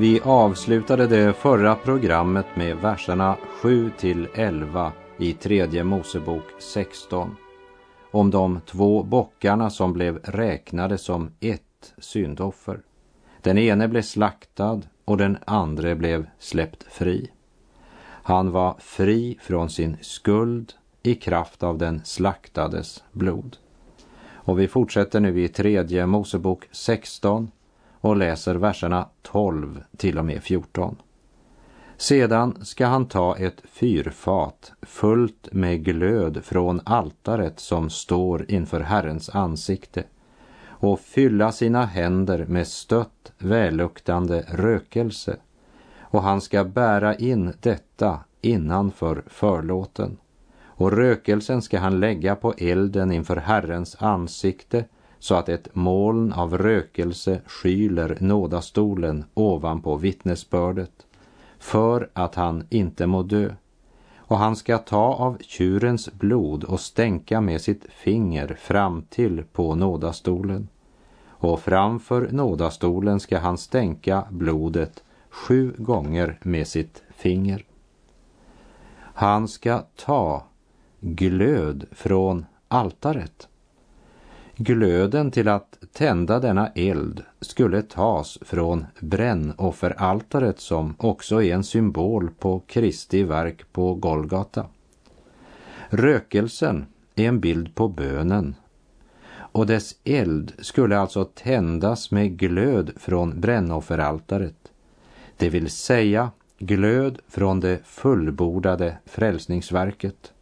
Vi avslutade det förra programmet med verserna 7 till 11 i tredje Mosebok 16 om de två bockarna som blev räknade som ett syndoffer. Den ene blev slaktad och den andra blev släppt fri. Han var fri från sin skuld i kraft av den slaktades blod. Och vi fortsätter nu i tredje Mosebok 16 och läser verserna 12 till och med 14. Sedan ska han ta ett fyrfat fullt med glöd från altaret som står inför Herrens ansikte och fylla sina händer med stött välluktande rökelse och han ska bära in detta innanför förlåten och rökelsen ska han lägga på elden inför Herrens ansikte så att ett moln av rökelse skyler nådastolen ovanpå vittnesbördet för att han inte må dö. Och han ska ta av tjurens blod och stänka med sitt finger fram till på nådastolen. Och framför nådastolen ska han stänka blodet sju gånger med sitt finger. Han ska ta glöd från altaret. Glöden till att tända denna eld skulle tas från brännofferaltaret som också är en symbol på Kristi verk på Golgata. Rökelsen är en bild på bönen och dess eld skulle alltså tändas med glöd från brännofferaltaret, det vill säga glöd från det fullbordade frälsningsverket.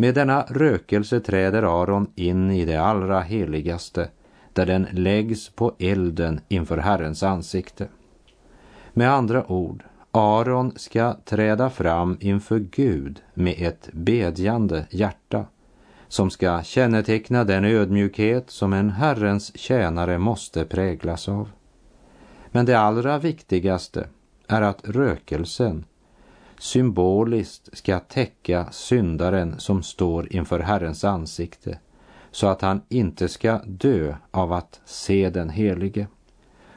Med denna rökelse träder Aron in i det allra heligaste där den läggs på elden inför Herrens ansikte. Med andra ord, Aron ska träda fram inför Gud med ett bedjande hjärta som ska känneteckna den ödmjukhet som en Herrens tjänare måste präglas av. Men det allra viktigaste är att rökelsen symboliskt ska täcka syndaren som står inför Herrens ansikte så att han inte ska dö av att se den helige.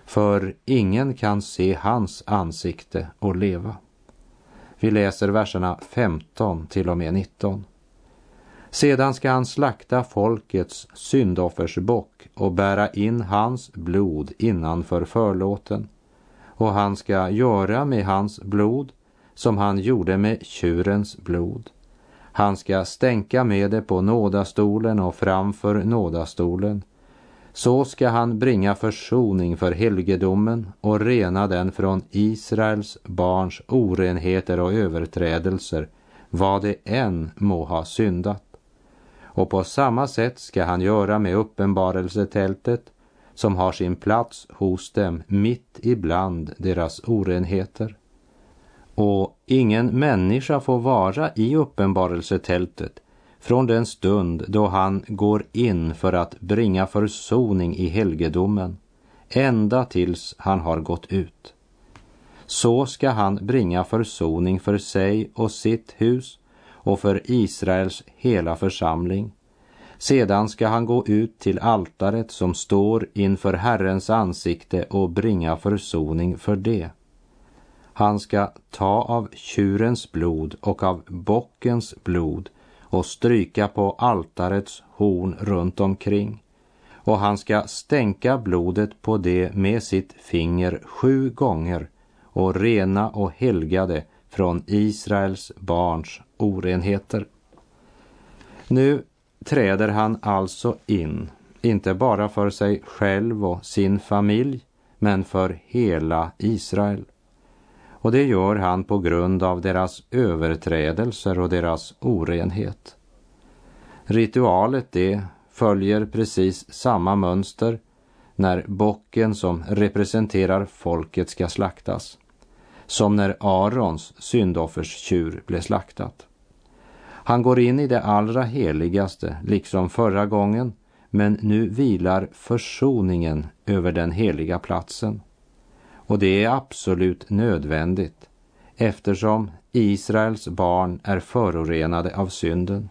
För ingen kan se hans ansikte och leva. Vi läser verserna 15 till och med 19. Sedan ska han slakta folkets syndoffersbock och bära in hans blod innanför förlåten. Och han ska göra med hans blod som han gjorde med tjurens blod. Han ska stänka med det på nådastolen och framför nådastolen. Så ska han bringa försoning för helgedomen och rena den från Israels barns orenheter och överträdelser, vad det än må ha syndat. Och på samma sätt ska han göra med uppenbarelsetältet som har sin plats hos dem mitt ibland deras orenheter. Och ingen människa får vara i uppenbarelsetältet från den stund då han går in för att bringa försoning i helgedomen, ända tills han har gått ut. Så ska han bringa försoning för sig och sitt hus och för Israels hela församling. Sedan ska han gå ut till altaret som står inför Herrens ansikte och bringa försoning för det. Han ska ta av tjurens blod och av bockens blod och stryka på altarets horn runt omkring. Och han ska stänka blodet på det med sitt finger sju gånger och rena och helga det från Israels barns orenheter. Nu träder han alltså in, inte bara för sig själv och sin familj, men för hela Israel och det gör han på grund av deras överträdelser och deras orenhet. Ritualet det följer precis samma mönster när bocken som representerar folket ska slaktas, som när Arons syndofferstjur blev slaktat. Han går in i det allra heligaste, liksom förra gången, men nu vilar försoningen över den heliga platsen. Och det är absolut nödvändigt eftersom Israels barn är förorenade av synden.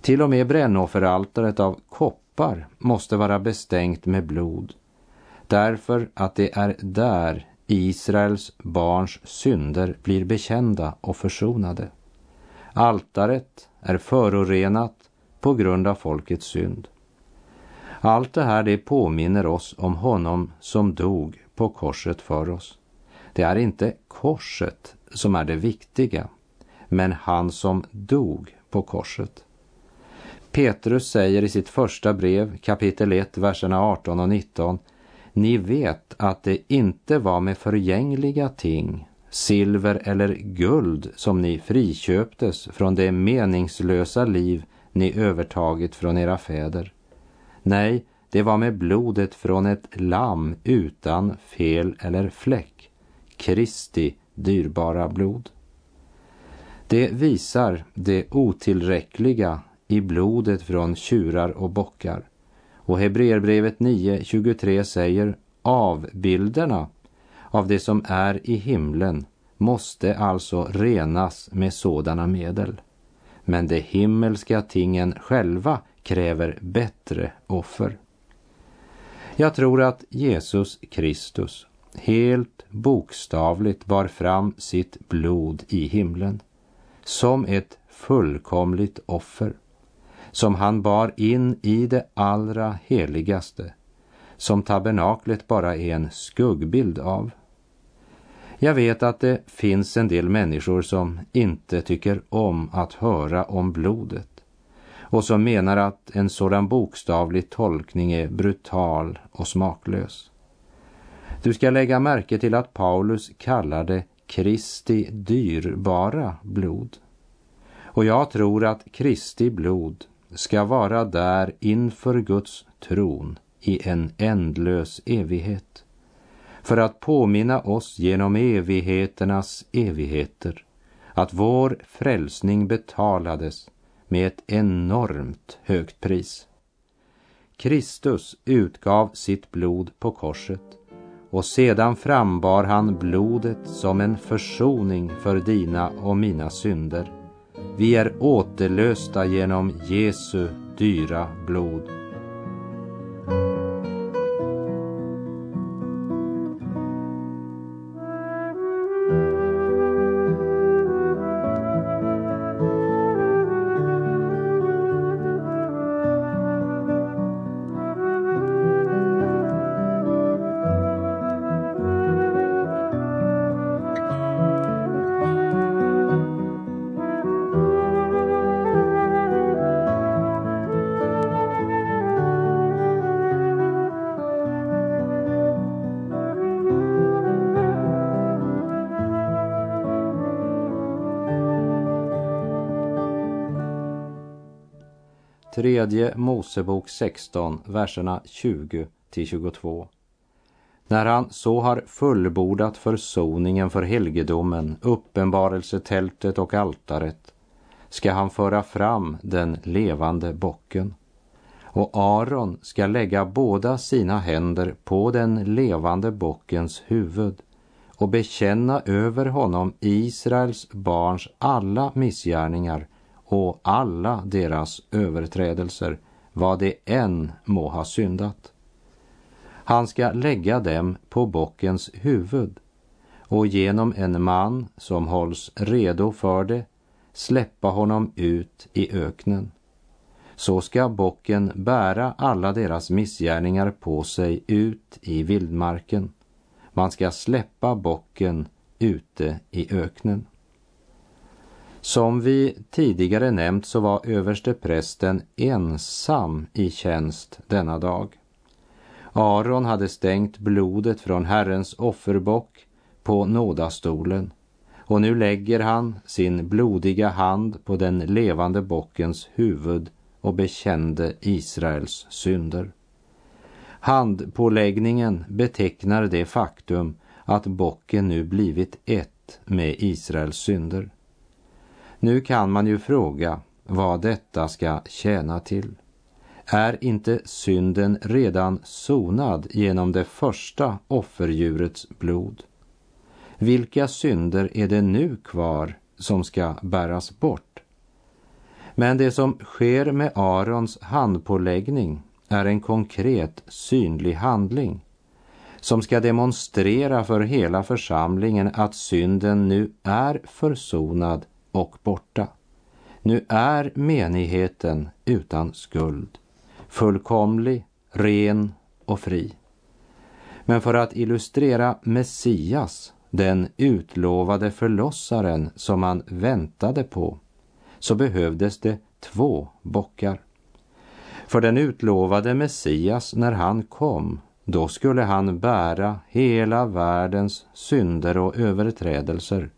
Till och med brännofferaltaret av koppar måste vara bestängt med blod därför att det är där Israels barns synder blir bekända och försonade. Altaret är förorenat på grund av folkets synd. Allt det här det påminner oss om honom som dog på korset för oss. Det är inte korset som är det viktiga, men han som dog på korset. Petrus säger i sitt första brev, kapitel 1, verserna 18 och 19. Ni vet att det inte var med förgängliga ting, silver eller guld som ni friköptes från det meningslösa liv ni övertagit från era fäder. Nej, det var med blodet från ett lamm utan fel eller fläck, Kristi dyrbara blod. Det visar det otillräckliga i blodet från tjurar och bockar. Och Hebreerbrevet 9.23 säger avbilderna av det som är i himlen måste alltså renas med sådana medel. Men de himmelska tingen själva kräver bättre offer. Jag tror att Jesus Kristus helt bokstavligt bar fram sitt blod i himlen som ett fullkomligt offer som han bar in i det allra heligaste som tabernaklet bara är en skuggbild av. Jag vet att det finns en del människor som inte tycker om att höra om blodet och som menar att en sådan bokstavlig tolkning är brutal och smaklös. Du ska lägga märke till att Paulus kallar det Kristi dyrbara blod. Och jag tror att Kristi blod ska vara där inför Guds tron i en ändlös evighet för att påminna oss genom evigheternas evigheter att vår frälsning betalades med ett enormt högt pris. Kristus utgav sitt blod på korset och sedan frambar han blodet som en försoning för dina och mina synder. Vi är återlösta genom Jesu dyra blod. Tredje Mosebok 16, verserna 20 till 22. När han så har fullbordat försoningen för helgedomen, uppenbarelsetältet och altaret, ska han föra fram den levande bocken. Och Aron ska lägga båda sina händer på den levande bockens huvud och bekänna över honom Israels barns alla missgärningar och alla deras överträdelser, vad de än må ha syndat. Han ska lägga dem på bockens huvud och genom en man som hålls redo för det släppa honom ut i öknen. Så ska bocken bära alla deras missgärningar på sig ut i vildmarken. Man ska släppa bocken ute i öknen. Som vi tidigare nämnt så var överste prästen ensam i tjänst denna dag. Aron hade stängt blodet från Herrens offerbock på nådastolen och nu lägger han sin blodiga hand på den levande bockens huvud och bekände Israels synder. Handpåläggningen betecknar det faktum att bocken nu blivit ett med Israels synder. Nu kan man ju fråga vad detta ska tjäna till. Är inte synden redan sonad genom det första offerdjurets blod? Vilka synder är det nu kvar som ska bäras bort? Men det som sker med Arons handpåläggning är en konkret synlig handling som ska demonstrera för hela församlingen att synden nu är försonad och borta. Nu är menigheten utan skuld, fullkomlig, ren och fri. Men för att illustrera Messias, den utlovade förlossaren som man väntade på, så behövdes det två bockar. För den utlovade Messias, när han kom, då skulle han bära hela världens synder och överträdelser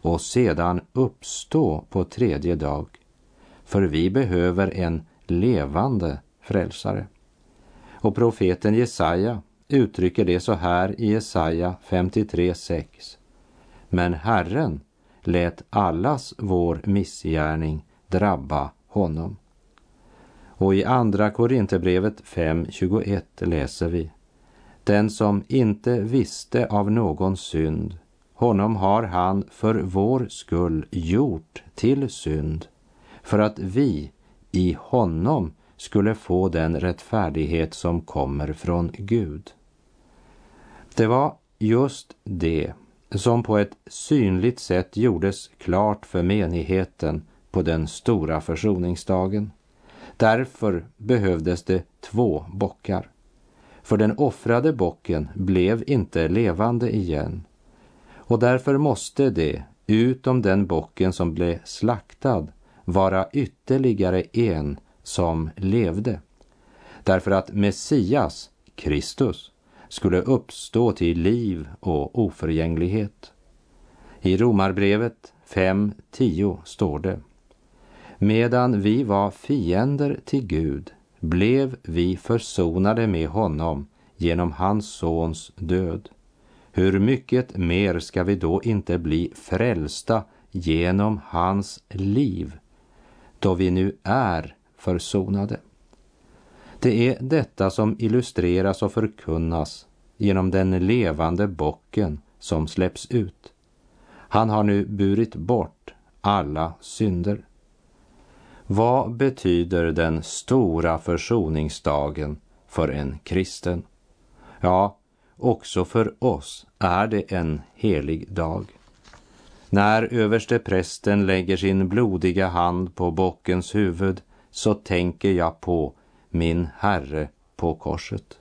och sedan uppstå på tredje dag. För vi behöver en levande frälsare. Och profeten Jesaja uttrycker det så här i Jesaja 53.6. Men Herren lät allas vår missgärning drabba honom. Och i Andra Korinthierbrevet 5.21 läser vi Den som inte visste av någon synd, honom har han för vår skull gjort till synd, för att vi i honom skulle få den rättfärdighet som kommer från Gud. Det var just det som på ett synligt sätt gjordes klart för menigheten på den stora försoningsdagen. Därför behövdes det två bockar. För den offrade bocken blev inte levande igen. Och därför måste det, utom den bocken som blev slaktad, vara ytterligare en som levde. Därför att Messias, Kristus, skulle uppstå till liv och oförgänglighet. I Romarbrevet 5.10 står det Medan vi var fiender till Gud blev vi försonade med honom genom hans sons död. Hur mycket mer ska vi då inte bli frälsta genom hans liv, då vi nu är försonade? Det är detta som illustreras och förkunnas genom den levande bocken som släpps ut. Han har nu burit bort alla synder. Vad betyder den stora försoningsdagen för en kristen? Ja, också för oss är det en helig dag. När överste prästen lägger sin blodiga hand på bockens huvud så tänker jag på min Herre på korset.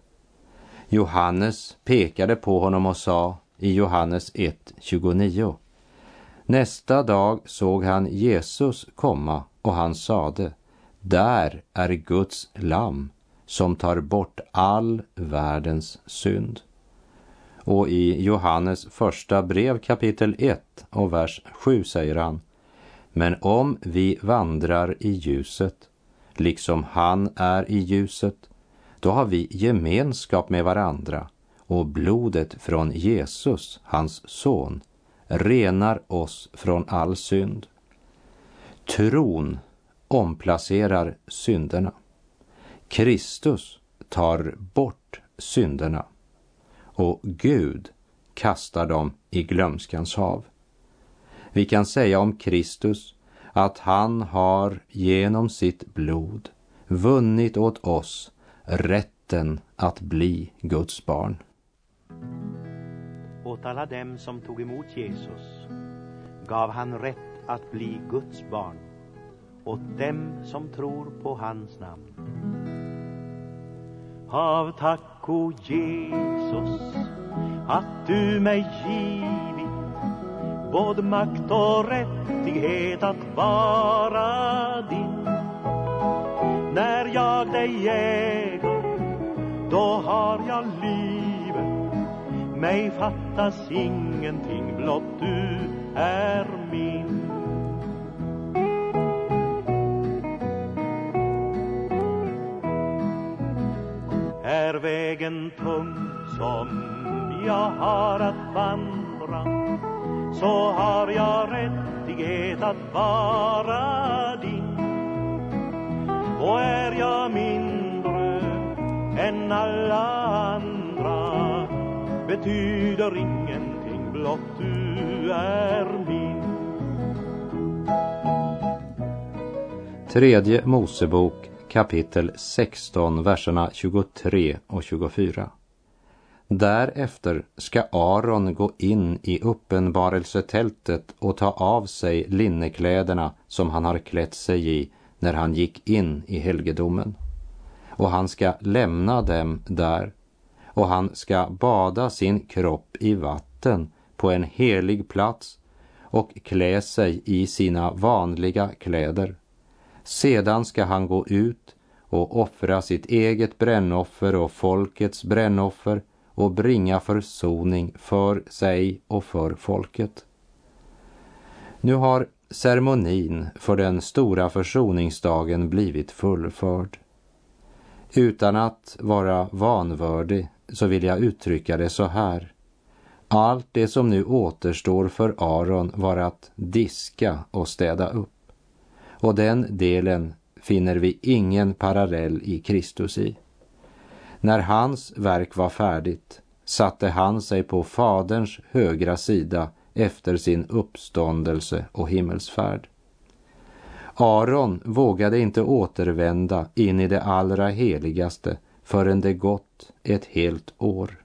Johannes pekade på honom och sa i Johannes 1.29 Nästa dag såg han Jesus komma och han sade Där är Guds lamm som tar bort all världens synd. Och i Johannes första brev kapitel 1 och vers 7 säger han Men om vi vandrar i ljuset, liksom han är i ljuset, då har vi gemenskap med varandra och blodet från Jesus, hans son, renar oss från all synd. Tron omplacerar synderna. Kristus tar bort synderna och Gud kastar dem i glömskans hav. Vi kan säga om Kristus att han har genom sitt blod vunnit åt oss rätten att bli Guds barn. Åt alla dem som tog emot Jesus gav han rätt att bli Guds barn, åt dem som tror på hans namn. Av tack, o Jesus, att du mig givit både makt och rättighet att vara din. När jag dig äger, då har jag livet. Mig fattas ingenting, blott du är Är vägen tung som jag har att vandra så har jag rättighet att vara din. Och är jag mindre än alla andra betyder ingenting blott du är min. Tredje Mosebok kapitel 16, verserna 23 och 24. Därefter ska Aron gå in i uppenbarelsetältet och ta av sig linnekläderna som han har klätt sig i när han gick in i helgedomen. Och han ska lämna dem där och han ska bada sin kropp i vatten på en helig plats och klä sig i sina vanliga kläder. Sedan ska han gå ut och offra sitt eget brännoffer och folkets brännoffer och bringa försoning för sig och för folket. Nu har ceremonin för den stora försoningsdagen blivit fullförd. Utan att vara vanvördig så vill jag uttrycka det så här. Allt det som nu återstår för Aron var att diska och städa upp. Och den delen finner vi ingen parallell i Kristus i. När hans verk var färdigt satte han sig på Faderns högra sida efter sin uppståndelse och himmelsfärd. Aron vågade inte återvända in i det allra heligaste förrän det gått ett helt år.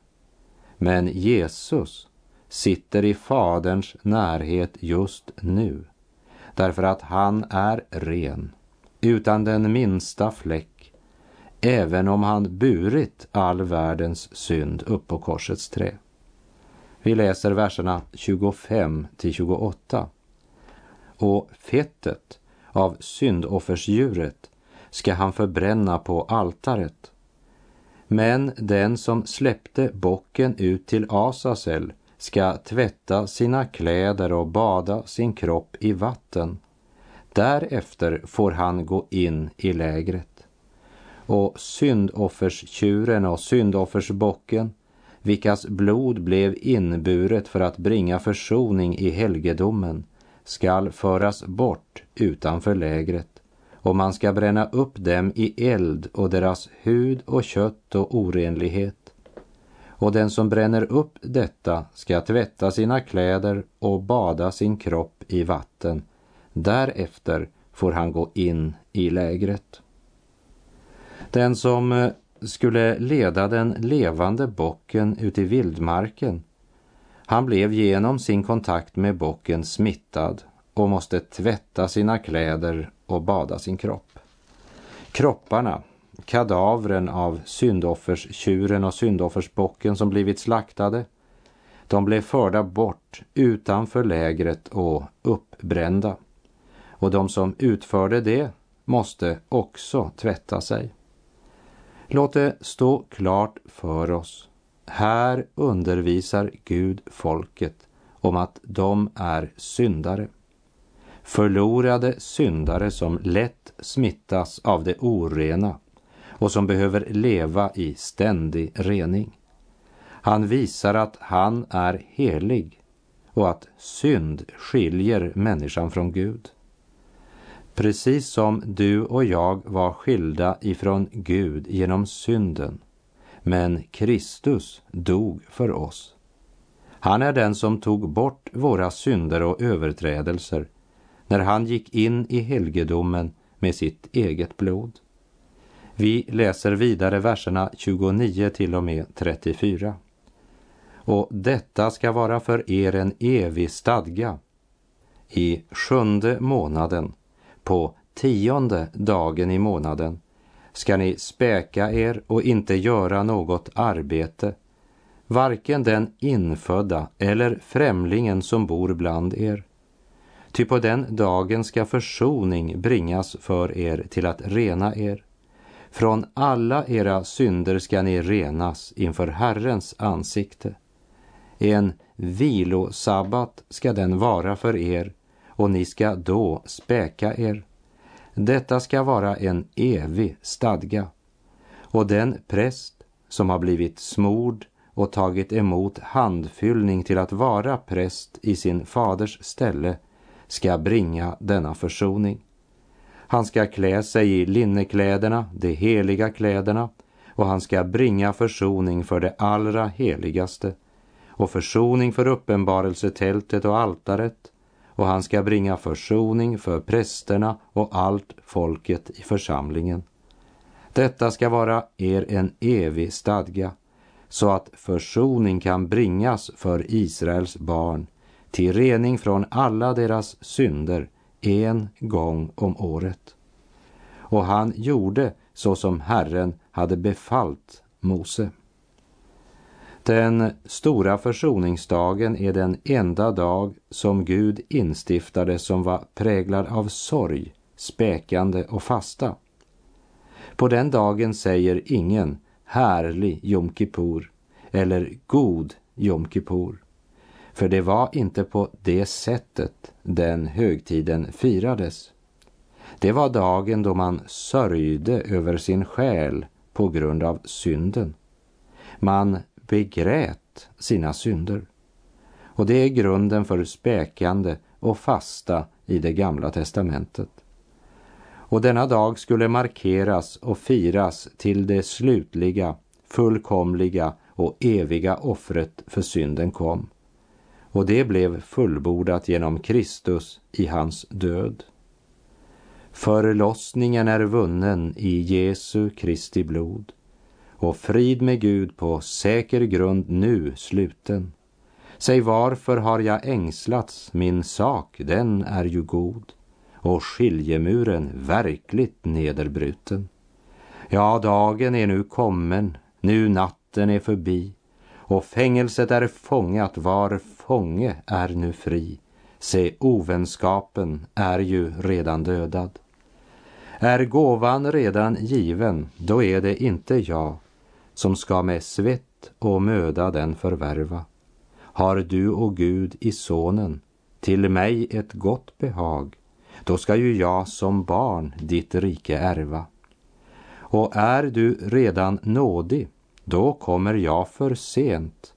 Men Jesus sitter i Faderns närhet just nu, därför att han är ren, utan den minsta fläck, även om han burit all världens synd upp på korsets trä. Vi läser verserna 25 till 28. Och fettet av syndoffersdjuret ska han förbränna på altaret. Men den som släppte bocken ut till Asasel ska tvätta sina kläder och bada sin kropp i vatten. Därefter får han gå in i lägret. Och syndofferstjuren och syndoffersbocken vilkas blod blev inburet för att bringa försoning i helgedomen, skall föras bort utanför lägret och man ska bränna upp dem i eld och deras hud och kött och orenlighet. Och den som bränner upp detta ska tvätta sina kläder och bada sin kropp i vatten. Därefter får han gå in i lägret. Den som eh, skulle leda den levande bocken ut i vildmarken. Han blev genom sin kontakt med bocken smittad och måste tvätta sina kläder och bada sin kropp. Kropparna, kadavren av syndofferstjuren och syndoffersbocken som blivit slaktade, de blev förda bort utanför lägret och uppbrända. Och de som utförde det måste också tvätta sig. Låt det stå klart för oss. Här undervisar Gud folket om att de är syndare. Förlorade syndare som lätt smittas av det orena och som behöver leva i ständig rening. Han visar att han är helig och att synd skiljer människan från Gud. Precis som du och jag var skilda ifrån Gud genom synden. Men Kristus dog för oss. Han är den som tog bort våra synder och överträdelser när han gick in i helgedomen med sitt eget blod. Vi läser vidare verserna 29 till och med 34. Och detta ska vara för er en evig stadga. I sjunde månaden på tionde dagen i månaden ska ni späka er och inte göra något arbete, varken den infödda eller främlingen som bor bland er. Ty på den dagen ska försoning bringas för er till att rena er. Från alla era synder ska ni renas inför Herrens ansikte. En vilosabbat ska den vara för er och ni ska då späka er. Detta ska vara en evig stadga. Och den präst som har blivit smord och tagit emot handfyllning till att vara präst i sin faders ställe ska bringa denna försoning. Han ska klä sig i linnekläderna, de heliga kläderna, och han ska bringa försoning för det allra heligaste och försoning för uppenbarelsetältet och altaret och han ska bringa försoning för prästerna och allt folket i församlingen. Detta ska vara er en evig stadga så att försoning kan bringas för Israels barn till rening från alla deras synder en gång om året. Och han gjorde så som Herren hade befallt Mose. Den stora försoningsdagen är den enda dag som Gud instiftade som var präglad av sorg, späkande och fasta. På den dagen säger ingen härlig Jom Kippur eller god Jom Kippur. För det var inte på det sättet den högtiden firades. Det var dagen då man sörjde över sin själ på grund av synden. Man begrät sina synder. Och det är grunden för späkande och fasta i det gamla testamentet. Och denna dag skulle markeras och firas till det slutliga, fullkomliga och eviga offret för synden kom. Och det blev fullbordat genom Kristus i hans död. Förlossningen är vunnen i Jesu Kristi blod och frid med Gud på säker grund nu sluten. Säg varför har jag ängslats, min sak den är ju god och skiljemuren verkligt nederbruten. Ja, dagen är nu kommen, nu natten är förbi och fängelset är fångat, var fånge är nu fri. Se, ovänskapen är ju redan dödad. Är gåvan redan given, då är det inte jag som ska med svett och möda den förvärva. Har du och Gud i sonen till mig ett gott behag, då ska ju jag som barn ditt rike ärva. Och är du redan nådig, då kommer jag för sent,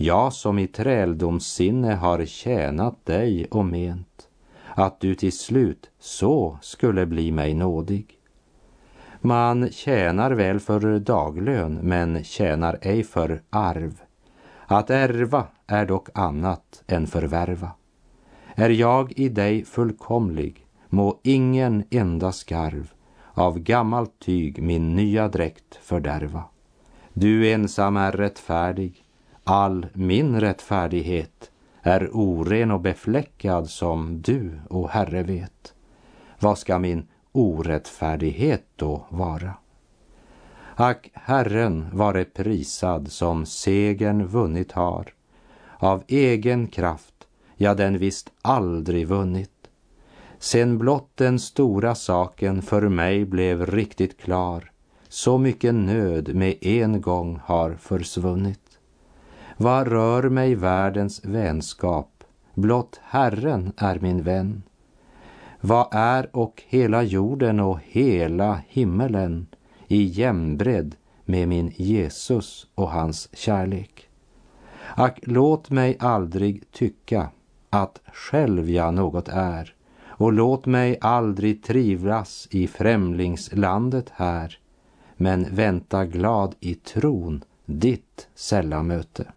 jag som i träldomssinne har tjänat dig och ment, att du till slut så skulle bli mig nådig. Man tjänar väl för daglön, men tjänar ej för arv. Att ärva är dock annat än förvärva. Är jag i dig fullkomlig, må ingen enda skarv av gammalt tyg min nya dräkt fördärva. Du ensam är rättfärdig, all min rättfärdighet är oren och befläckad som du, o Herre, vet. Vad ska min orättfärdighet då vara? Ack, Herren vare prisad som segern vunnit har, av egen kraft, ja, den visst aldrig vunnit. Sen blott den stora saken för mig blev riktigt klar, så mycket nöd med en gång har försvunnit. Vad rör mig världens vänskap, blott Herren är min vän. Vad är och hela jorden och hela himmelen i jämnbredd med min Jesus och hans kärlek? Ack, låt mig aldrig tycka att själv jag något är och låt mig aldrig trivlas i främlingslandet här men vänta glad i tron ditt sällamöte.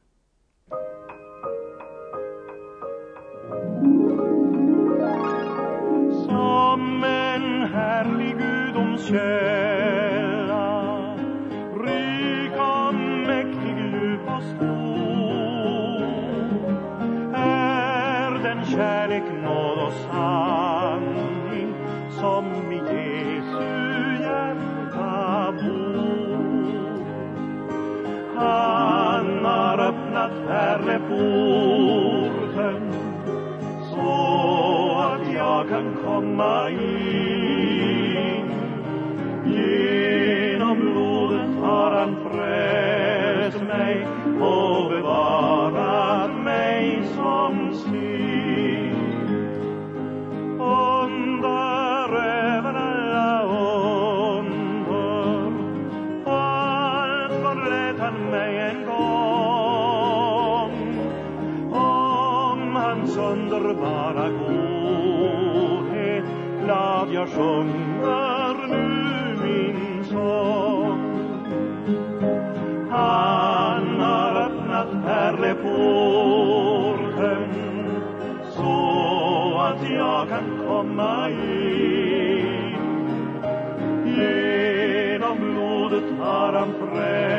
Pärleporten så att jag kan komma sjunger nu min sång. Han har öppnat pärleporten så att jag kan komma in. Genom blodet har han frälst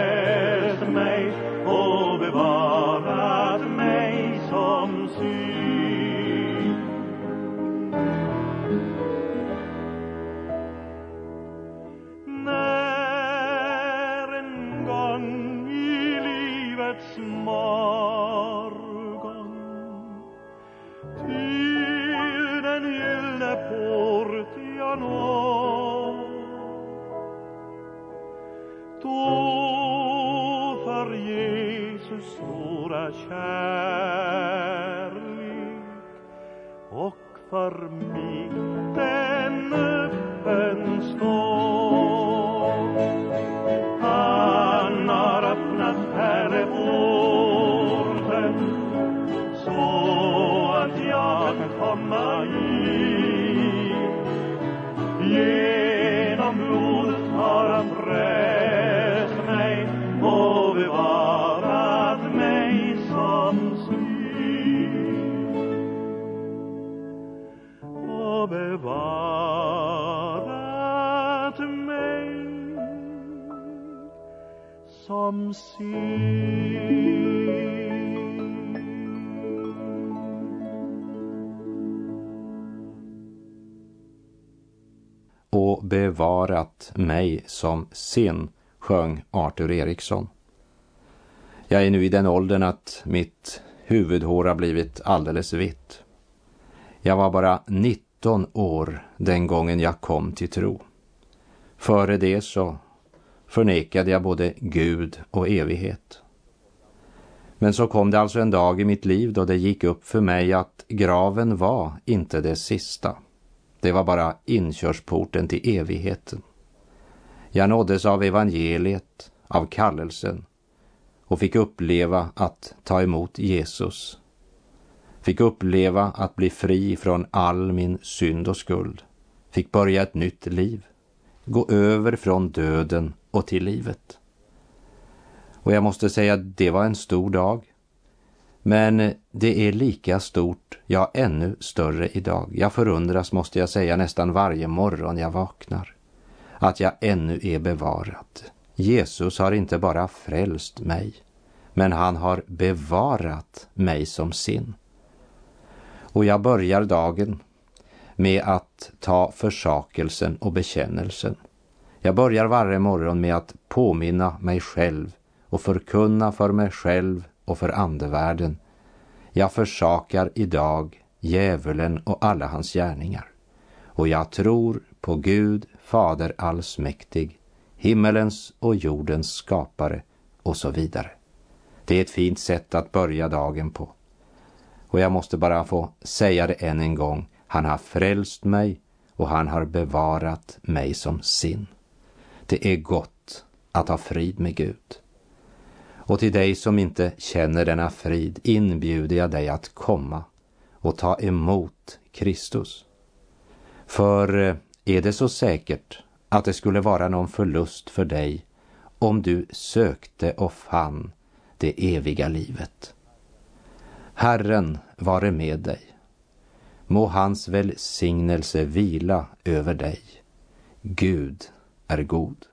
och bevarat mig som sin, sjöng Arthur Eriksson. Jag är nu i den åldern att mitt huvudhår har blivit alldeles vitt. Jag var bara 19 år den gången jag kom till tro. Före det så förnekade jag både Gud och evighet. Men så kom det alltså en dag i mitt liv då det gick upp för mig att graven var inte det sista. Det var bara inkörsporten till evigheten. Jag nåddes av evangeliet, av kallelsen och fick uppleva att ta emot Jesus. Fick uppleva att bli fri från all min synd och skuld. Fick börja ett nytt liv. Gå över från döden och till livet. Och jag måste säga att det var en stor dag. Men det är lika stort, ja ännu större idag. Jag förundras, måste jag säga, nästan varje morgon jag vaknar. Att jag ännu är bevarad. Jesus har inte bara frälst mig, men han har bevarat mig som sin. Och jag börjar dagen med att ta försakelsen och bekännelsen. Jag börjar varje morgon med att påminna mig själv och förkunna för mig själv och för andevärlden. Jag försakar idag djävulen och alla hans gärningar. Och jag tror på Gud, Fader allsmäktig, himmelens och jordens skapare och så vidare. Det är ett fint sätt att börja dagen på. Och jag måste bara få säga det än en gång. Han har frälst mig och han har bevarat mig som sin. Det är gott att ha frid med Gud. Och till dig som inte känner denna frid inbjuder jag dig att komma och ta emot Kristus. För eh, är det så säkert att det skulle vara någon förlust för dig om du sökte och fann det eviga livet? Herren vare med dig. Må hans välsignelse vila över dig. Gud är god.